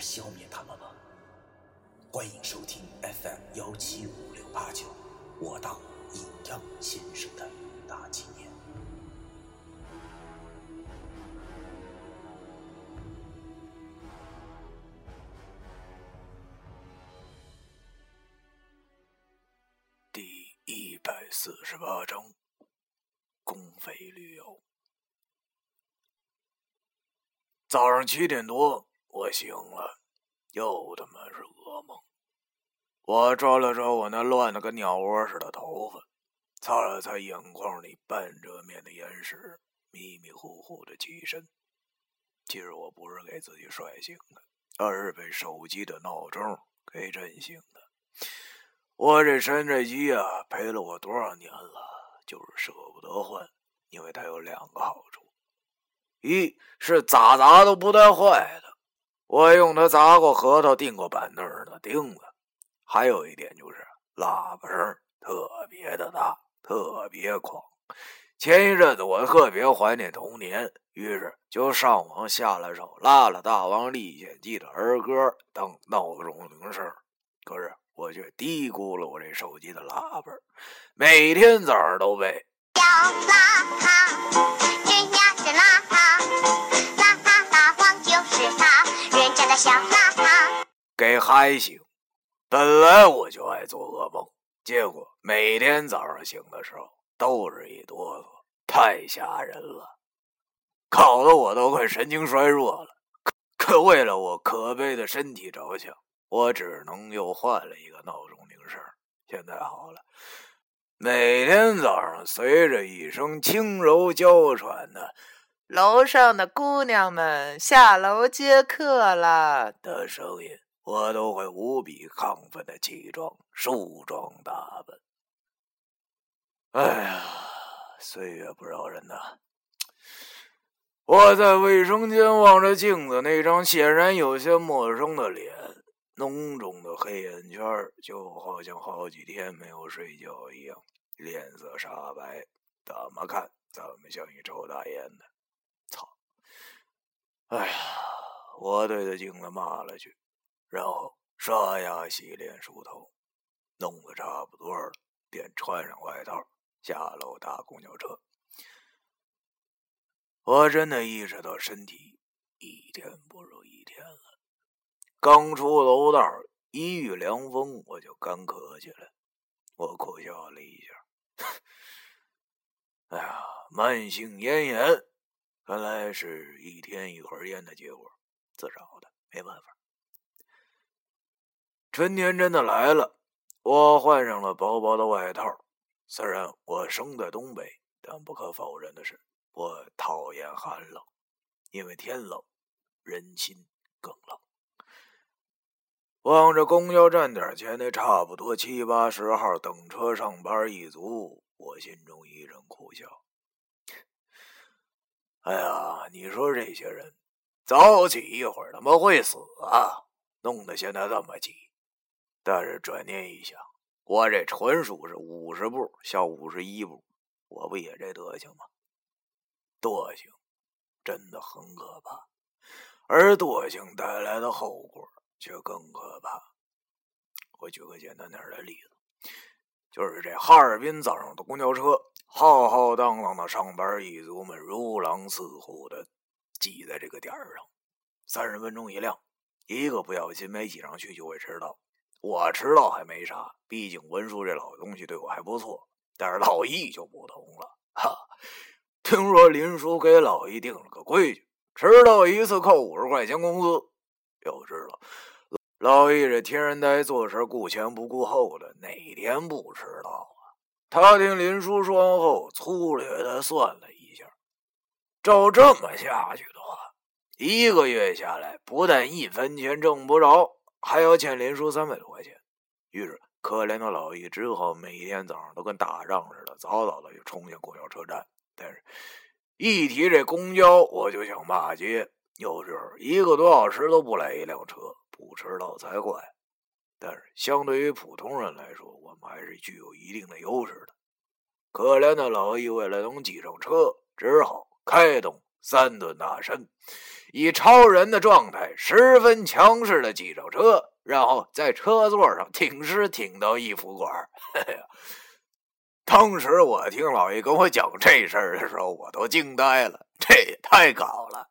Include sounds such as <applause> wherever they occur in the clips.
消灭他们吗？欢迎收听 FM 幺七五六八九，我当阴阳先生的大纪念。第一百四十八章，公费旅游。早上七点多，我醒了，又他妈是噩梦。我抓了抓我那乱的跟鸟窝似的头发，擦了擦眼眶里半遮面的眼屎，迷迷糊糊的起身。其实我不是给自己帅醒的，而是被手机的闹钟给震醒的。我这山寨机啊，陪了我多少年了，就是舍不得换，因为它有两个好处：一是咋砸都不带坏的，我用它砸过核桃、钉过板凳的钉子；还有一点就是喇叭声特别的大，特别狂。前一阵子我特别怀念童年，于是就上网下了首《拉拉大王历险记》的儿歌当闹钟铃声，可是。我却低估了我这手机的喇叭，每天早上都被。给嗨醒。本来我就爱做噩梦，结果每天早上醒的时候都是一哆嗦，太吓人了，搞得我都快神经衰弱了。可可为了我可悲的身体着想。我只能又换了一个闹钟铃声，现在好了。每天早上，随着一声轻柔娇喘的“楼上的姑娘们下楼接客了”的声音，我都会无比亢奋的起床梳妆打扮。哎呀，岁月不饶人呐！我在卫生间望着镜子那张显然有些陌生的脸。浓重的黑眼圈就好像好几天没有睡觉一样，脸色煞白，怎么看怎么像一抽大烟的。操！哎呀，我对着镜子骂了句，然后刷牙、洗脸、梳头，弄得差不多了，便穿上外套下楼搭公交车。我真的意识到身体一天不如一天了。刚出楼道，一遇凉风，我就干咳起来。我苦笑了一下，<laughs> 哎呀，慢性咽炎，看来是一天一盒烟的结果，自找的，没办法。春天真的来了，我换上了薄薄的外套。虽然我生在东北，但不可否认的是，我讨厌寒冷，因为天冷，人心更冷。望着公交站点前那差不多七八十号等车上班一族，我心中一阵苦笑。哎呀，你说这些人早起一会儿他妈会死啊！弄得现在这么急。但是转念一想，我这纯属是五十步笑五十一步，我不也这德行吗？惰性真的很可怕，而惰性带来的后果。却更可怕。我举个简单点的例子，就是这哈尔滨早上的公交车，浩浩荡荡的上班一族们如狼似虎的挤在这个点儿上，三十分钟一辆，一个不小心没挤上去就会迟到。我迟到还没啥，毕竟文叔这老东西对我还不错。但是老易就不同了，哈，听说林叔给老易定了个规矩，迟到一次扣五十块钱工资。要知道。老易这天然呆，做事顾前不顾后的，哪天不迟到啊？他听林叔说完后，粗略的算了一下，照这么下去的话，一个月下来，不但一分钱挣不着，还要欠林叔三百多块钱。于是，可怜的老易只好每天早上都跟打仗似的，早早的就冲向公交车站。但是，一提这公交，我就想骂街。有时候一个多小时都不来一辆车，不迟到才怪。但是，相对于普通人来说，我们还是具有一定的优势的。可怜的老易为了能挤上车，只好开动三吨大身。以超人的状态，十分强势的挤上车，然后在车座上挺尸挺到一副管嘿呀，当时我听老爷跟我讲这事儿的时候，我都惊呆了。这也太搞了！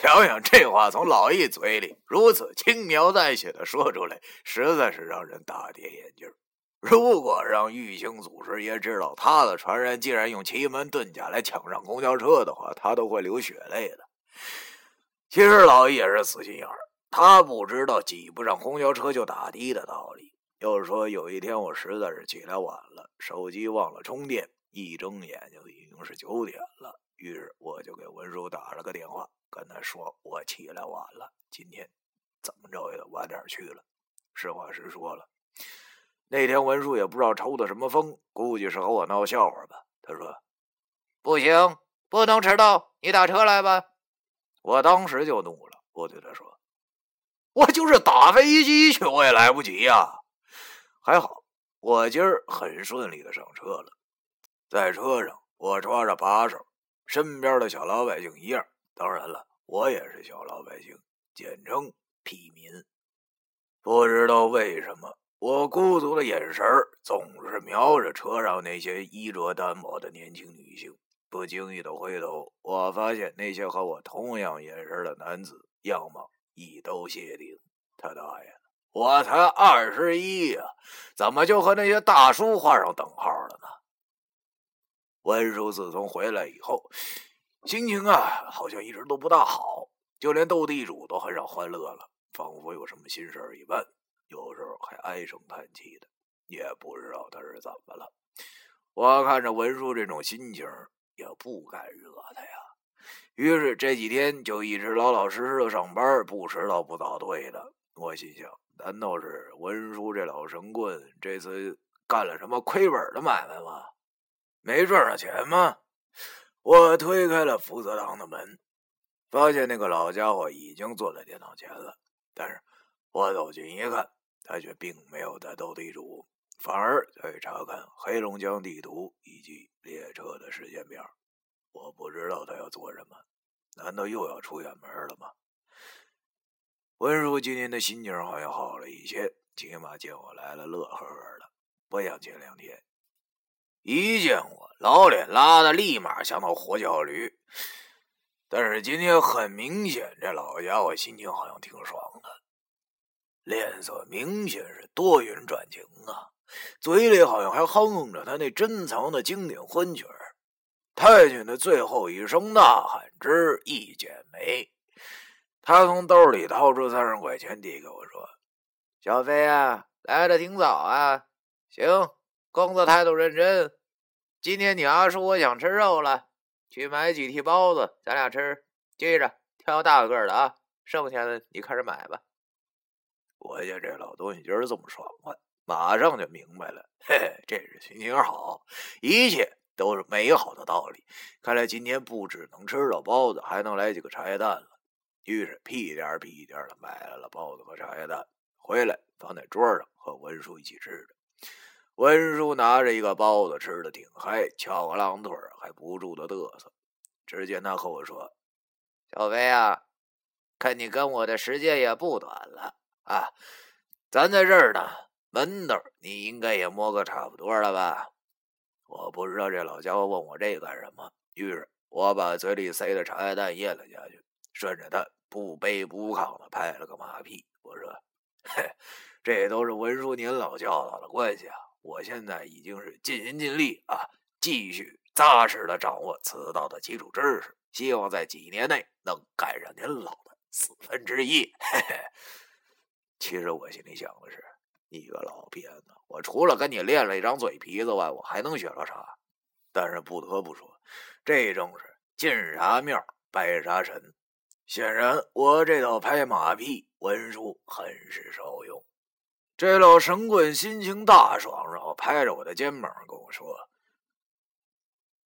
想想这话从老易嘴里如此轻描淡写的说出来，实在是让人大跌眼镜。如果让玉清祖师爷知道他的传人竟然用奇门遁甲来抢上公交车的话，他都会流血泪的。其实老易也是死心眼儿，他不知道挤不上公交车就打的的道理。又说有一天我实在是起来晚了，手机忘了充电，一睁眼睛已经是九点了。于是我就给文叔打了个电话，跟他说我起来晚了，今天怎么着也得晚点去了。实话实说了，那天文叔也不知道抽的什么风，估计是和我闹笑话吧。他说：“不行，不能迟到，你打车来吧。”我当时就怒了，我对他说：“我就是打飞机去，我也来不及呀。”还好，我今儿很顺利的上车了。在车上，我抓着把手，身边的小老百姓一样。当然了，我也是小老百姓，简称屁民。不知道为什么，我孤独的眼神总是瞄着车上那些衣着单薄的年轻女性。不经意的回头，我发现那些和我同样眼神的男子样貌已都谢顶。他大爷的，我才二十一呀，怎么就和那些大叔画上等号了呢？文叔自从回来以后，心情啊，好像一直都不大好，就连斗地主都很少欢乐了，仿佛有什么心事一般，有时候还唉声叹气的，也不知道他是怎么了。我看着文叔这种心情。也不敢惹他呀，于是这几天就一直老老实实的上班，不迟到不早退的。我心想，难道是文叔这老神棍这次干了什么亏本的买卖吗？没赚上钱吗？我推开了福泽堂的门，发现那个老家伙已经坐在电脑前了。但是我走近一看，他却并没有在斗地主。反而在查看黑龙江地图以及列车的时间表，我不知道他要做什么，难道又要出远门了吗？文叔今天的心情好像好了一些，起码见我来了，乐呵呵的，不像前两天，一见我老脸拉的立马像头活叫驴。但是今天很明显，这老家伙心情好像挺爽，脸色明显是多云转晴啊。嘴里好像还哼哼着他那珍藏的经典婚曲儿，《太君的最后一声呐喊之一剪梅》。他从兜里掏出三十块钱递给我说：“小飞啊，来的挺早啊，行，工作态度认真。今天你阿叔我想吃肉了，去买几屉包子，咱俩吃。记着挑大个的啊，剩下的你看着买吧。”我见这老东西今儿这么爽快。马上就明白了，嘿嘿，这是心情好，一切都是美好的道理。看来今天不只能吃到包子，还能来几个茶叶蛋了。于是屁颠儿屁颠儿的买来了包子和茶叶蛋，回来放在桌上和文叔一起吃着。文叔拿着一个包子吃的挺嗨，翘个郎腿还不住的嘚瑟。只见他和我说：“小飞啊，看你跟我的时间也不短了啊，咱在这儿呢。”门道你应该也摸个差不多了吧？我不知道这老家伙问我这干什么，于是我把嘴里塞的茶叶蛋咽了下去，顺着他不卑不亢的拍了个马屁。我说：“嘿，这都是文叔您老教导的关系啊！我现在已经是尽心尽力啊，继续扎实的掌握此道的基础知识，希望在几年内能赶上您老的四分之一。”嘿嘿，其实我心里想的是。你个老骗子！我除了跟你练了一张嘴皮子外，我还能学着啥？但是不得不说，这正是进啥庙拜啥神。显然，我这套拍马屁文书很是受用。这老神棍心情大爽，然后拍着我的肩膀跟我说：“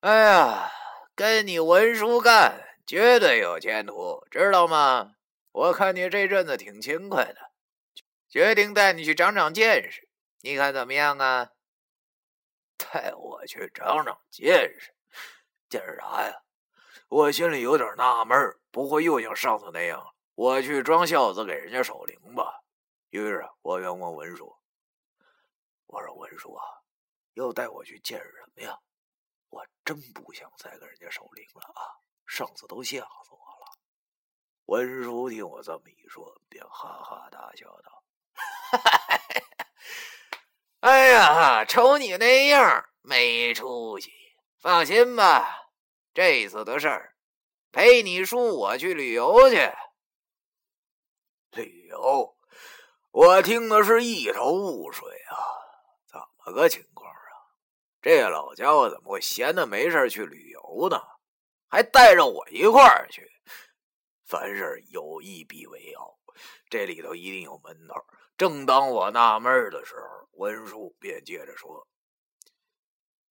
哎呀，跟你文书干，绝对有前途，知道吗？我看你这阵子挺勤快的，决定带你去长长见识，你看怎么样啊？”带我去长长见识，见识啥呀？我心里有点纳闷不会又像上次那样，我去装孝子给人家守灵吧？于是，我便问文叔：“我说文叔啊，要带我去见识什么呀？我真不想再跟人家守灵了啊！上次都吓死我了。”文叔听我这么一说，便哈哈大笑道：“哎呀，瞅你那样，没出息！放心吧。”这次的事儿，陪你叔我去旅游去。旅游，我听的是一头雾水啊！怎么个情况啊？这老家伙怎么会闲的没事去旅游呢？还带着我一块儿去？凡事有一必为要，这里头一定有门道。正当我纳闷的时候，文叔便接着说。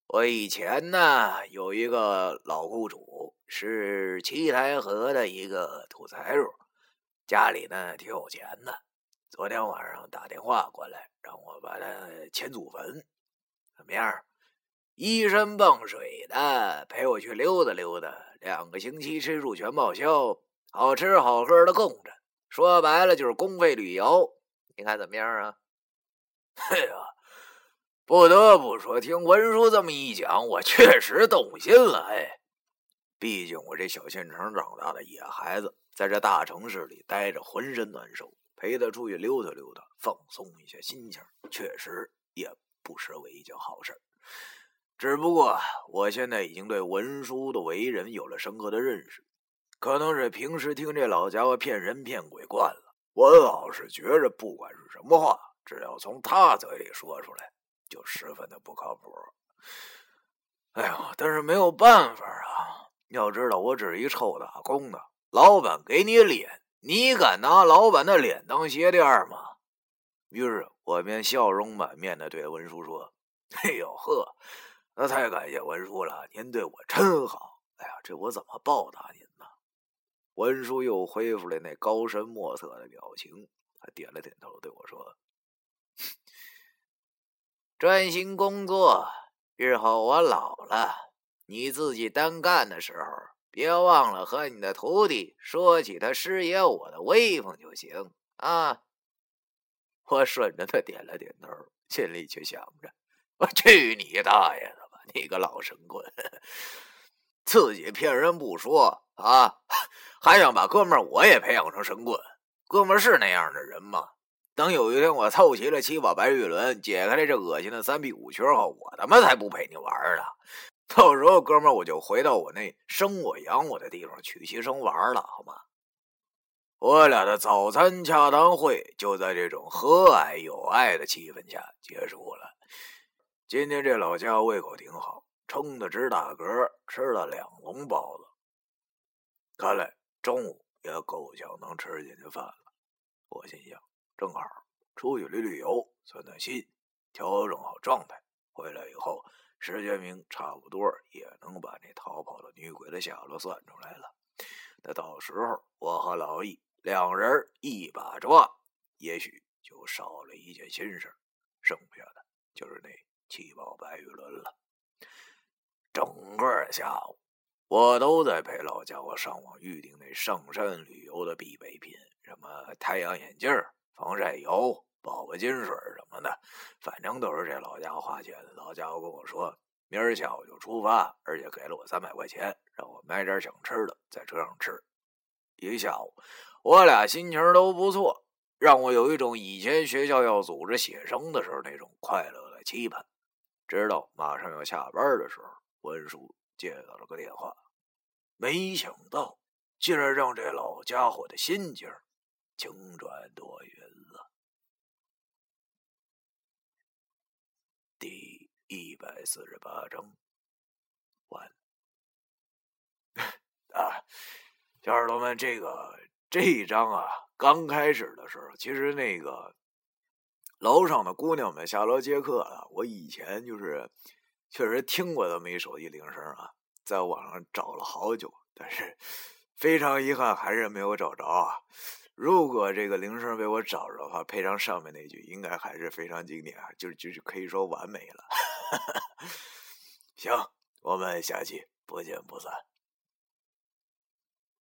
我以前呢有一个老雇主，是七台河的一个土财主，家里呢挺有钱的。昨天晚上打电话过来，让我把他迁祖坟，怎么样？依山傍水的陪我去溜达溜达，两个星期吃住全报销，好吃好喝的供着。说白了就是公费旅游，你看怎么样啊？嘿 <laughs> 呀！不得不说，听文叔这么一讲，我确实动心了。哎，毕竟我这小县城长大的野孩子，在这大城市里待着浑身难受，陪他出去溜达溜达，放松一下心情，确实也不失为一件好事。只不过我现在已经对文叔的为人有了深刻的认识，可能是平时听这老家伙骗人骗鬼惯了，我老是觉着，不管是什么话，只要从他嘴里说出来。就十分的不靠谱。哎呦，但是没有办法啊！要知道，我只是一臭打工的，老板给你脸，你敢拿老板的脸当鞋垫吗？于是，我便笑容满面的对文叔说：“哎呦呵，那太感谢文叔了，您对我真好。哎呀，这我怎么报答您？”文叔又恢复了那高深莫测的表情，他点了点头，对我说。专心工作，日后我老了，你自己单干的时候，别忘了和你的徒弟说起他师爷我的威风就行啊！我顺着他点了点头，心里却想着：我去你大爷的吧！你个老神棍，自己骗人不说啊，还想把哥们我也培养成神棍？哥们是那样的人吗？等有一天我凑齐了七宝白玉轮，解开了这恶心的三屁股圈后，我他妈才不陪你玩了。到时候哥们我就回到我那生我养我的地方娶妻生娃了，好吗？我俩的早餐洽谈会就在这种和蔼有爱的气氛下结束了。今天这老家伙胃口挺好，撑得直打嗝，吃了两笼包子。看来中午也够呛能吃进去饭了。我心想。正好出去旅旅游，散散心，调整好状态，回来以后，石觉明差不多也能把那逃跑的女鬼的下落算出来了。那到时候我和老易两人一把抓，也许就少了一件心事，剩下的就是那七宝白玉轮了。整个下午，我都在陪老家伙上网预定那上山旅游的必备品，什么太阳眼镜防晒油、宝宝金水什么的，反正都是这老家伙花钱。老家伙跟我说，明儿下午就出发，而且给了我三百块钱，让我买点想吃的，在车上吃。一下午，我俩心情都不错，让我有一种以前学校要组织写生的时候那种快乐的期盼。直到马上要下班的时候，文叔接到了个电话，没想到竟然让这老家伙的心情晴转多云了。第一百四十八章完。<laughs> 啊，小耳朵们，这个这一章啊，刚开始的时候，其实那个楼上的姑娘们下楼接客了。我以前就是确实听过这么一手机铃声啊，在网上找了好久，但是非常遗憾，还是没有找着啊。如果这个铃声被我找着的话，配上上面那句，应该还是非常经典啊，就就是可以说完美了。<laughs> 行，我们下期不见不散。